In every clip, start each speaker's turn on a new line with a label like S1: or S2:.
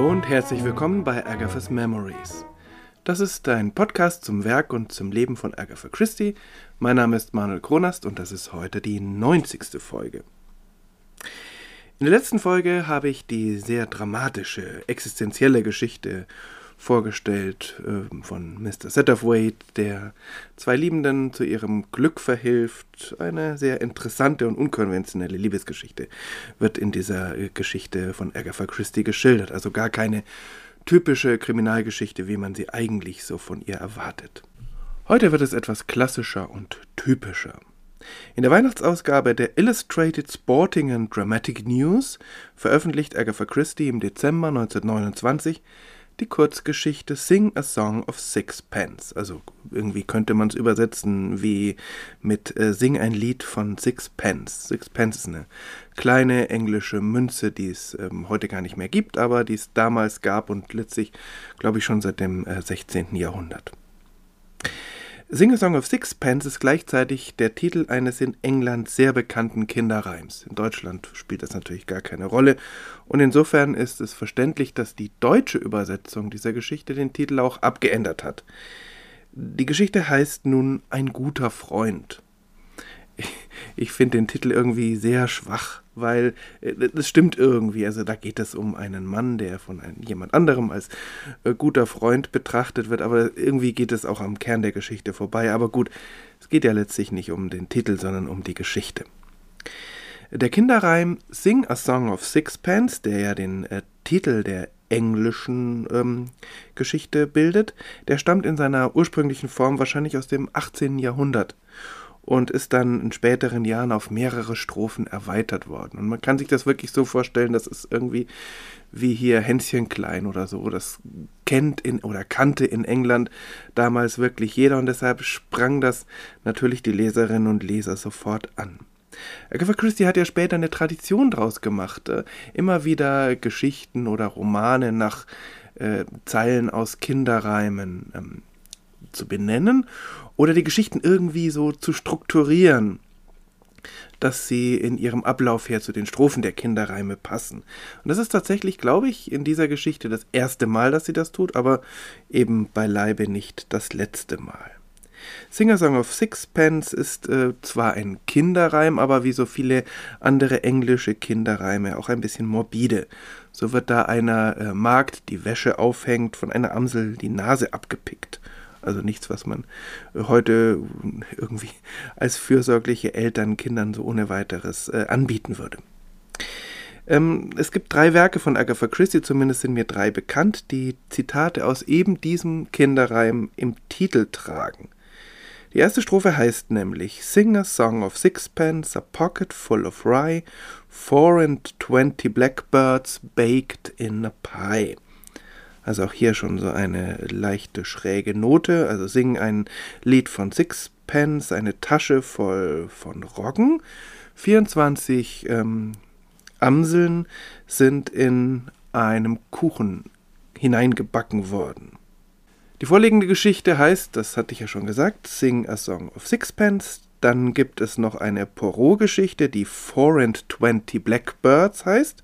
S1: und herzlich willkommen bei Agatha's Memories. Das ist ein Podcast zum Werk und zum Leben von Agatha Christie. Mein Name ist Manuel Kronast und das ist heute die 90. Folge. In der letzten Folge habe ich die sehr dramatische, existenzielle Geschichte vorgestellt äh, von Mr. Satterthwaite, der zwei Liebenden zu ihrem Glück verhilft. Eine sehr interessante und unkonventionelle Liebesgeschichte wird in dieser äh, Geschichte von Agatha Christie geschildert. Also gar keine typische Kriminalgeschichte, wie man sie eigentlich so von ihr erwartet. Heute wird es etwas klassischer und typischer. In der Weihnachtsausgabe der Illustrated Sporting and Dramatic News veröffentlicht Agatha Christie im Dezember 1929 die Kurzgeschichte Sing a Song of Sixpence. Also irgendwie könnte man es übersetzen wie mit äh, Sing ein Lied von Sixpence. Sixpence ist eine kleine englische Münze, die es ähm, heute gar nicht mehr gibt, aber die es damals gab und letztlich, glaube ich, schon seit dem äh, 16. Jahrhundert. Sing a Song of Sixpence ist gleichzeitig der Titel eines in England sehr bekannten Kinderreims. In Deutschland spielt das natürlich gar keine Rolle und insofern ist es verständlich, dass die deutsche Übersetzung dieser Geschichte den Titel auch abgeändert hat. Die Geschichte heißt nun Ein guter Freund ich finde den Titel irgendwie sehr schwach, weil es stimmt irgendwie. Also da geht es um einen Mann, der von einem, jemand anderem als äh, guter Freund betrachtet wird, aber irgendwie geht es auch am Kern der Geschichte vorbei. Aber gut, es geht ja letztlich nicht um den Titel, sondern um die Geschichte. Der Kinderreim Sing a Song of Sixpence, der ja den äh, Titel der englischen ähm, Geschichte bildet, der stammt in seiner ursprünglichen Form wahrscheinlich aus dem 18. Jahrhundert und ist dann in späteren Jahren auf mehrere Strophen erweitert worden. Und man kann sich das wirklich so vorstellen, das ist irgendwie wie hier Hänschen klein oder so. Das kennt in oder kannte in England damals wirklich jeder und deshalb sprang das natürlich die Leserinnen und Leser sofort an. Agatha Christie hat ja später eine Tradition draus gemacht, äh, immer wieder Geschichten oder Romane nach äh, Zeilen aus Kinderreimen ähm, zu benennen oder die Geschichten irgendwie so zu strukturieren, dass sie in ihrem Ablauf her zu den Strophen der Kinderreime passen. Und das ist tatsächlich, glaube ich, in dieser Geschichte das erste Mal, dass sie das tut, aber eben beileibe nicht das letzte Mal. Singer Song of Sixpence ist äh, zwar ein Kinderreim, aber wie so viele andere englische Kinderreime auch ein bisschen morbide. So wird da einer äh, Magd, die Wäsche aufhängt, von einer Amsel die Nase abgepickt. Also nichts, was man heute irgendwie als fürsorgliche Eltern Kindern so ohne weiteres äh, anbieten würde. Ähm, es gibt drei Werke von Agatha Christie, zumindest sind mir drei bekannt, die Zitate aus eben diesem Kinderreim im Titel tragen. Die erste Strophe heißt nämlich Sing a song of sixpence, a pocket full of rye, four and twenty blackbirds baked in a pie. Also auch hier schon so eine leichte schräge Note. Also singen ein Lied von Sixpence, eine Tasche voll von Roggen. 24 ähm, Amseln sind in einem Kuchen hineingebacken worden. Die vorliegende Geschichte heißt, das hatte ich ja schon gesagt, Sing a Song of Sixpence. Dann gibt es noch eine Poirot-Geschichte, die Four and Twenty Blackbirds heißt.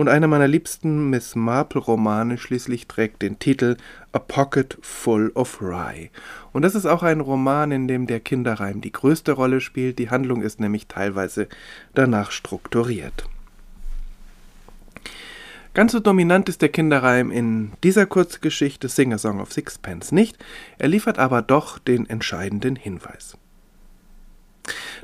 S1: Und einer meiner liebsten Miss Marple-Romane schließlich trägt den Titel A Pocket Full of Rye. Und das ist auch ein Roman, in dem der Kinderreim die größte Rolle spielt. Die Handlung ist nämlich teilweise danach strukturiert. Ganz so dominant ist der Kinderreim in dieser Kurzgeschichte Sing a Song of Sixpence nicht, er liefert aber doch den entscheidenden Hinweis.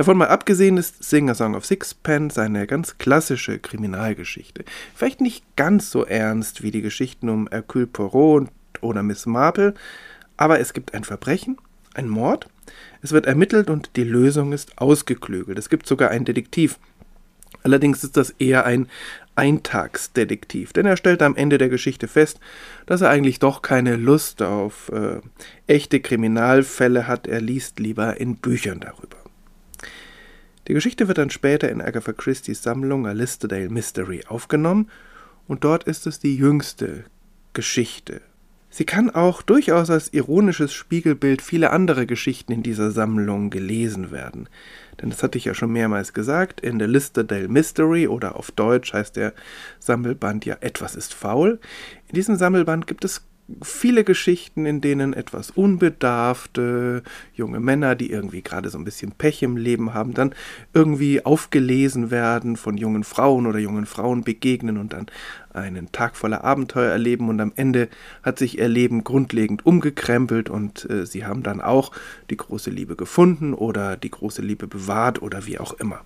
S1: Davon mal abgesehen ist Sing a Song of Sixpence eine ganz klassische Kriminalgeschichte. Vielleicht nicht ganz so ernst wie die Geschichten um Hercule Poirot oder Miss Marple, aber es gibt ein Verbrechen, ein Mord, es wird ermittelt und die Lösung ist ausgeklügelt. Es gibt sogar einen Detektiv. Allerdings ist das eher ein Eintagsdetektiv, denn er stellt am Ende der Geschichte fest, dass er eigentlich doch keine Lust auf äh, echte Kriminalfälle hat, er liest lieber in Büchern darüber. Die Geschichte wird dann später in Agatha Christie's Sammlung A Listerdale Mystery aufgenommen und dort ist es die jüngste Geschichte. Sie kann auch durchaus als ironisches Spiegelbild vieler anderer Geschichten in dieser Sammlung gelesen werden. Denn das hatte ich ja schon mehrmals gesagt, in der Liste del Mystery oder auf Deutsch heißt der Sammelband ja Etwas ist faul. In diesem Sammelband gibt es viele Geschichten, in denen etwas unbedarfte junge Männer, die irgendwie gerade so ein bisschen Pech im Leben haben, dann irgendwie aufgelesen werden von jungen Frauen oder jungen Frauen begegnen und dann einen Tag voller Abenteuer erleben und am Ende hat sich ihr Leben grundlegend umgekrempelt und äh, sie haben dann auch die große Liebe gefunden oder die große Liebe bewahrt oder wie auch immer.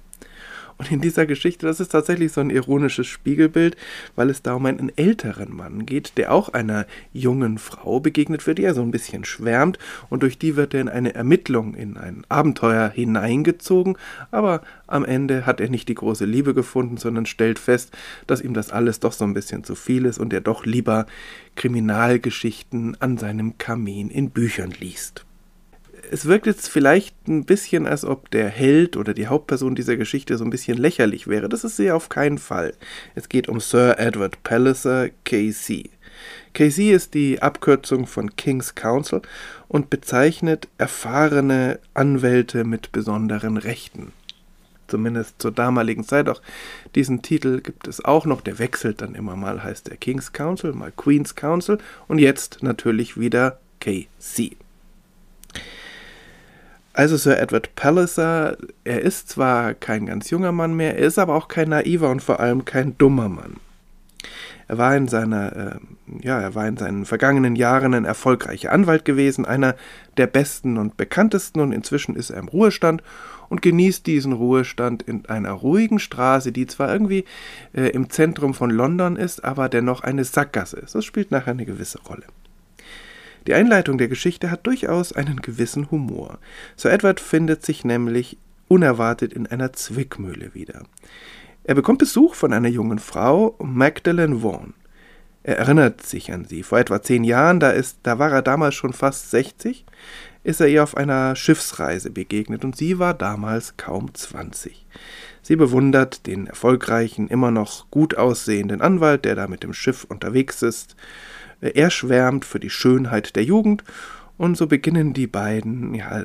S1: Und in dieser Geschichte, das ist tatsächlich so ein ironisches Spiegelbild, weil es da um einen älteren Mann geht, der auch einer jungen Frau begegnet wird, die er so ein bisschen schwärmt. Und durch die wird er in eine Ermittlung, in ein Abenteuer hineingezogen, aber am Ende hat er nicht die große Liebe gefunden, sondern stellt fest, dass ihm das alles doch so ein bisschen zu viel ist und er doch lieber Kriminalgeschichten an seinem Kamin in Büchern liest es wirkt jetzt vielleicht ein bisschen, als ob der Held oder die Hauptperson dieser Geschichte so ein bisschen lächerlich wäre. Das ist sie auf keinen Fall. Es geht um Sir Edward Palliser, KC. KC ist die Abkürzung von King's Counsel und bezeichnet erfahrene Anwälte mit besonderen Rechten. Zumindest zur damaligen Zeit. Auch diesen Titel gibt es auch noch. Der wechselt dann immer mal, heißt der King's Counsel, mal Queen's Counsel und jetzt natürlich wieder KC. Also Sir Edward Palliser, er ist zwar kein ganz junger Mann mehr, er ist aber auch kein naiver und vor allem kein dummer Mann. Er war in seiner, äh, ja, er war in seinen vergangenen Jahren ein erfolgreicher Anwalt gewesen, einer der besten und bekanntesten und inzwischen ist er im Ruhestand und genießt diesen Ruhestand in einer ruhigen Straße, die zwar irgendwie äh, im Zentrum von London ist, aber dennoch eine Sackgasse ist. Das spielt nachher eine gewisse Rolle. Die Einleitung der Geschichte hat durchaus einen gewissen Humor. Sir Edward findet sich nämlich unerwartet in einer Zwickmühle wieder. Er bekommt Besuch von einer jungen Frau, Magdalene Vaughan. Er erinnert sich an sie. Vor etwa zehn Jahren, da, ist, da war er damals schon fast 60, ist er ihr auf einer Schiffsreise begegnet und sie war damals kaum 20. Sie bewundert den erfolgreichen, immer noch gut aussehenden Anwalt, der da mit dem Schiff unterwegs ist, er schwärmt für die Schönheit der Jugend und so beginnen die beiden ja,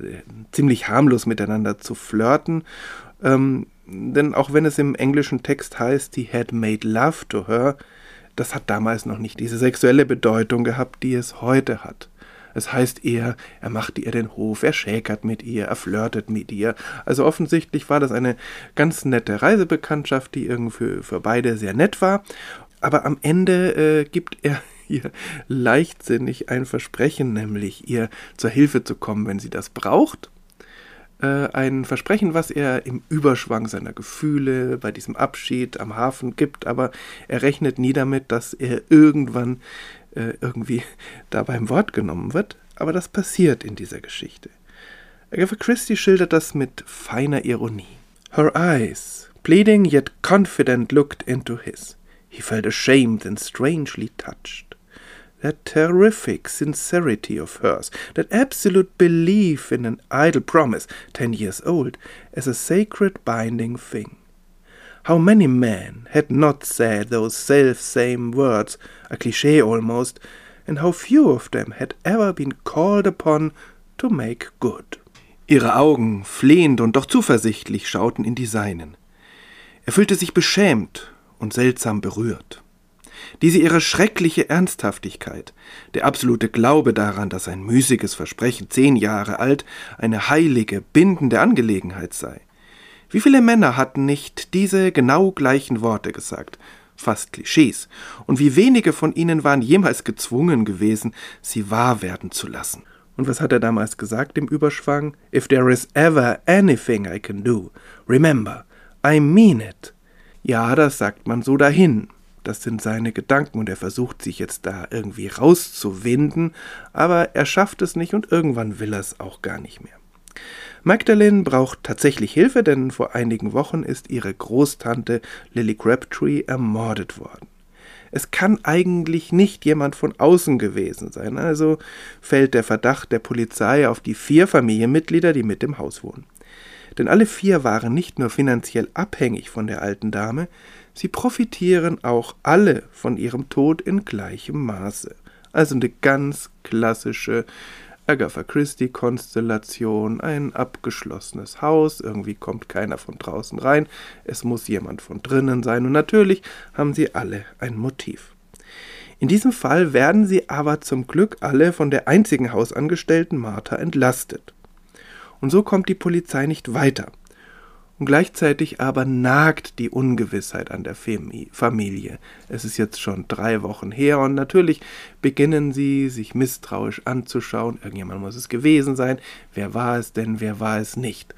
S1: ziemlich harmlos miteinander zu flirten. Ähm, denn auch wenn es im englischen Text heißt, he had made love to her, das hat damals noch nicht diese sexuelle Bedeutung gehabt, die es heute hat. Es heißt eher, er machte ihr den Hof, er schäkert mit ihr, er flirtet mit ihr. Also offensichtlich war das eine ganz nette Reisebekanntschaft, die irgendwie für, für beide sehr nett war. Aber am Ende äh, gibt er ihr leichtsinnig ein Versprechen, nämlich ihr zur Hilfe zu kommen, wenn sie das braucht. Äh, ein Versprechen, was er im Überschwang seiner Gefühle bei diesem Abschied am Hafen gibt, aber er rechnet nie damit, dass er irgendwann äh, irgendwie da beim Wort genommen wird. Aber das passiert in dieser Geschichte. Agatha Christie schildert das mit feiner Ironie. Her eyes, pleading yet confident, looked into his. He felt ashamed and strangely touched. That terrific sincerity of hers, that absolute belief in an idle promise, ten years old, as a sacred binding thing. How many men had not said those self-same words, a cliché almost, and how few of them had ever been called upon to make good. Ihre Augen, flehend und doch zuversichtlich, schauten in die seinen. Er fühlte sich beschämt und seltsam berührt. Diese ihre schreckliche Ernsthaftigkeit, der absolute Glaube daran, dass ein müßiges Versprechen zehn Jahre alt eine heilige, bindende Angelegenheit sei. Wie viele Männer hatten nicht diese genau gleichen Worte gesagt, fast Klischees, und wie wenige von ihnen waren jemals gezwungen gewesen, sie wahr werden zu lassen. Und was hat er damals gesagt im Überschwang? If there is ever anything I can do, remember, I mean it. Ja, das sagt man so dahin, das sind seine Gedanken und er versucht sich jetzt da irgendwie rauszuwinden, aber er schafft es nicht und irgendwann will er es auch gar nicht mehr. Magdalene braucht tatsächlich Hilfe, denn vor einigen Wochen ist ihre Großtante Lily Crabtree ermordet worden. Es kann eigentlich nicht jemand von außen gewesen sein, also fällt der Verdacht der Polizei auf die vier Familienmitglieder, die mit dem Haus wohnen. Denn alle vier waren nicht nur finanziell abhängig von der alten Dame, Sie profitieren auch alle von ihrem Tod in gleichem Maße. Also eine ganz klassische Agatha Christie-Konstellation, ein abgeschlossenes Haus, irgendwie kommt keiner von draußen rein, es muss jemand von drinnen sein und natürlich haben sie alle ein Motiv. In diesem Fall werden sie aber zum Glück alle von der einzigen Hausangestellten Martha entlastet. Und so kommt die Polizei nicht weiter. Und gleichzeitig aber nagt die Ungewissheit an der Familie. Es ist jetzt schon drei Wochen her und natürlich beginnen sie, sich misstrauisch anzuschauen. Irgendjemand muss es gewesen sein. Wer war es denn? Wer war es nicht?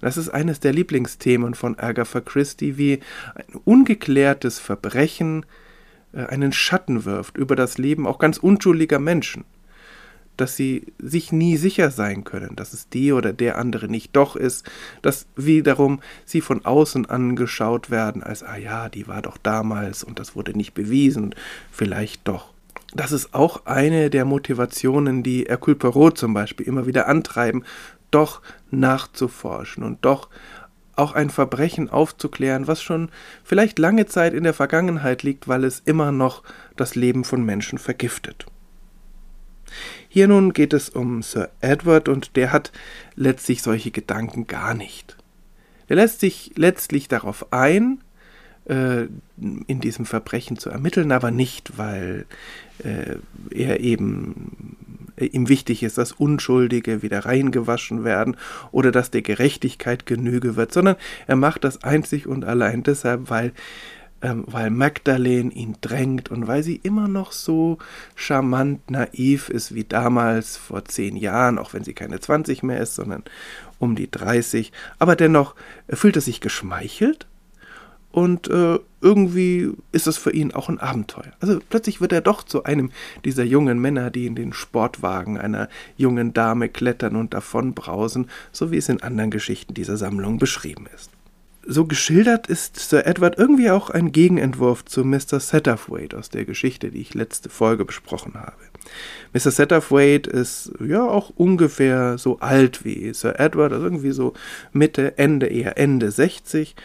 S1: Das ist eines der Lieblingsthemen von Agatha Christie, wie ein ungeklärtes Verbrechen äh, einen Schatten wirft über das Leben auch ganz unschuldiger Menschen dass sie sich nie sicher sein können, dass es die oder der andere nicht doch ist, dass wiederum sie von außen angeschaut werden als, ah ja, die war doch damals und das wurde nicht bewiesen vielleicht doch. Das ist auch eine der Motivationen, die Hercule Poirot zum Beispiel immer wieder antreiben, doch nachzuforschen und doch auch ein Verbrechen aufzuklären, was schon vielleicht lange Zeit in der Vergangenheit liegt, weil es immer noch das Leben von Menschen vergiftet. Hier nun geht es um Sir Edward und der hat letztlich solche Gedanken gar nicht. Er lässt sich letztlich darauf ein, äh, in diesem Verbrechen zu ermitteln, aber nicht, weil äh, er eben äh, ihm wichtig ist, dass Unschuldige wieder reingewaschen werden oder dass der Gerechtigkeit Genüge wird, sondern er macht das einzig und allein deshalb, weil ähm, weil Magdalene ihn drängt und weil sie immer noch so charmant naiv ist wie damals vor zehn Jahren, auch wenn sie keine 20 mehr ist, sondern um die 30. Aber dennoch fühlt er sich geschmeichelt und äh, irgendwie ist es für ihn auch ein Abenteuer. Also plötzlich wird er doch zu einem dieser jungen Männer, die in den Sportwagen einer jungen Dame klettern und davon brausen, so wie es in anderen Geschichten dieser Sammlung beschrieben ist so geschildert ist Sir Edward irgendwie auch ein Gegenentwurf zu Mr. Satterthwaite aus der Geschichte, die ich letzte Folge besprochen habe. Mr. Satterthwaite ist ja auch ungefähr so alt wie Sir Edward, also irgendwie so Mitte, Ende, eher Ende 60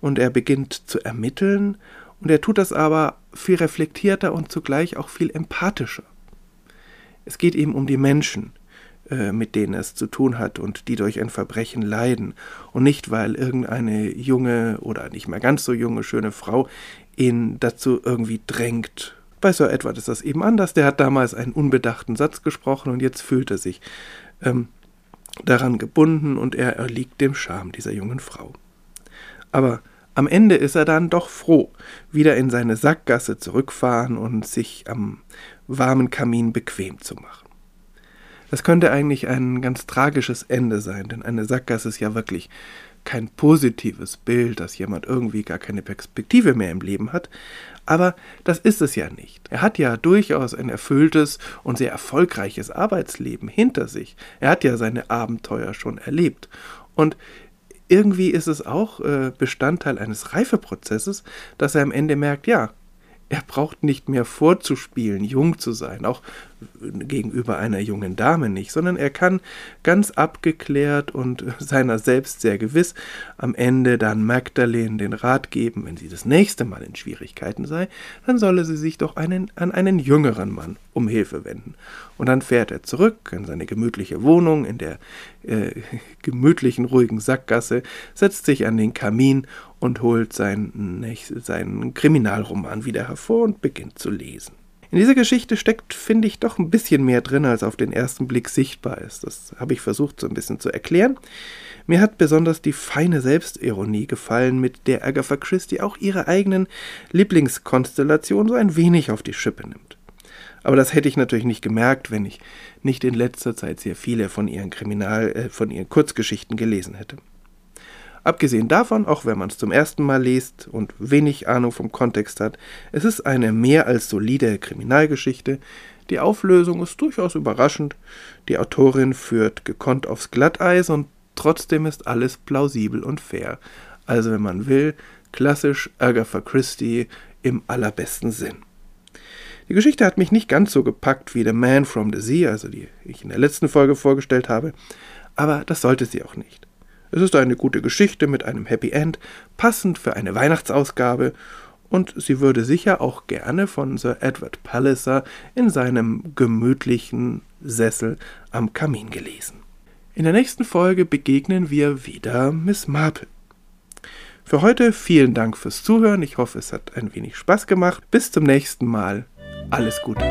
S1: und er beginnt zu ermitteln und er tut das aber viel reflektierter und zugleich auch viel empathischer. Es geht ihm um die Menschen, mit denen es zu tun hat und die durch ein Verbrechen leiden und nicht, weil irgendeine junge oder nicht mehr ganz so junge, schöne Frau ihn dazu irgendwie drängt. Bei Sir Edward ist das eben anders. Der hat damals einen unbedachten Satz gesprochen und jetzt fühlt er sich ähm, daran gebunden und er erliegt dem Charme dieser jungen Frau. Aber am Ende ist er dann doch froh, wieder in seine Sackgasse zurückfahren und sich am warmen Kamin bequem zu machen. Das könnte eigentlich ein ganz tragisches Ende sein, denn eine Sackgasse ist ja wirklich kein positives Bild, dass jemand irgendwie gar keine Perspektive mehr im Leben hat. Aber das ist es ja nicht. Er hat ja durchaus ein erfülltes und sehr erfolgreiches Arbeitsleben hinter sich. Er hat ja seine Abenteuer schon erlebt. Und irgendwie ist es auch äh, Bestandteil eines Reifeprozesses, dass er am Ende merkt, ja, er braucht nicht mehr vorzuspielen, jung zu sein, auch gegenüber einer jungen Dame nicht, sondern er kann ganz abgeklärt und seiner selbst sehr gewiss am Ende dann Magdalene den Rat geben, wenn sie das nächste Mal in Schwierigkeiten sei, dann solle sie sich doch einen, an einen jüngeren Mann um Hilfe wenden. Und dann fährt er zurück in seine gemütliche Wohnung in der äh, gemütlichen, ruhigen Sackgasse, setzt sich an den Kamin und holt seinen, seinen Kriminalroman wieder hervor und beginnt zu lesen. In dieser Geschichte steckt, finde ich, doch ein bisschen mehr drin, als auf den ersten Blick sichtbar ist. Das habe ich versucht so ein bisschen zu erklären. Mir hat besonders die feine Selbstironie gefallen, mit der Agatha Christie auch ihre eigenen Lieblingskonstellationen so ein wenig auf die Schippe nimmt. Aber das hätte ich natürlich nicht gemerkt, wenn ich nicht in letzter Zeit sehr viele von ihren Kriminal, äh, von ihren Kurzgeschichten gelesen hätte. Abgesehen davon, auch wenn man es zum ersten Mal liest und wenig Ahnung vom Kontext hat, es ist eine mehr als solide Kriminalgeschichte. Die Auflösung ist durchaus überraschend. Die Autorin führt gekonnt aufs Glatteis und trotzdem ist alles plausibel und fair. Also, wenn man will, klassisch Agatha Christie im allerbesten Sinn. Die Geschichte hat mich nicht ganz so gepackt wie The Man from the Sea, also die ich in der letzten Folge vorgestellt habe, aber das sollte sie auch nicht. Es ist eine gute Geschichte mit einem Happy End, passend für eine Weihnachtsausgabe, und sie würde sicher auch gerne von Sir Edward Palliser in seinem gemütlichen Sessel am Kamin gelesen. In der nächsten Folge begegnen wir wieder Miss Marple. Für heute vielen Dank fürs Zuhören. Ich hoffe, es hat ein wenig Spaß gemacht. Bis zum nächsten Mal. Alles Gute.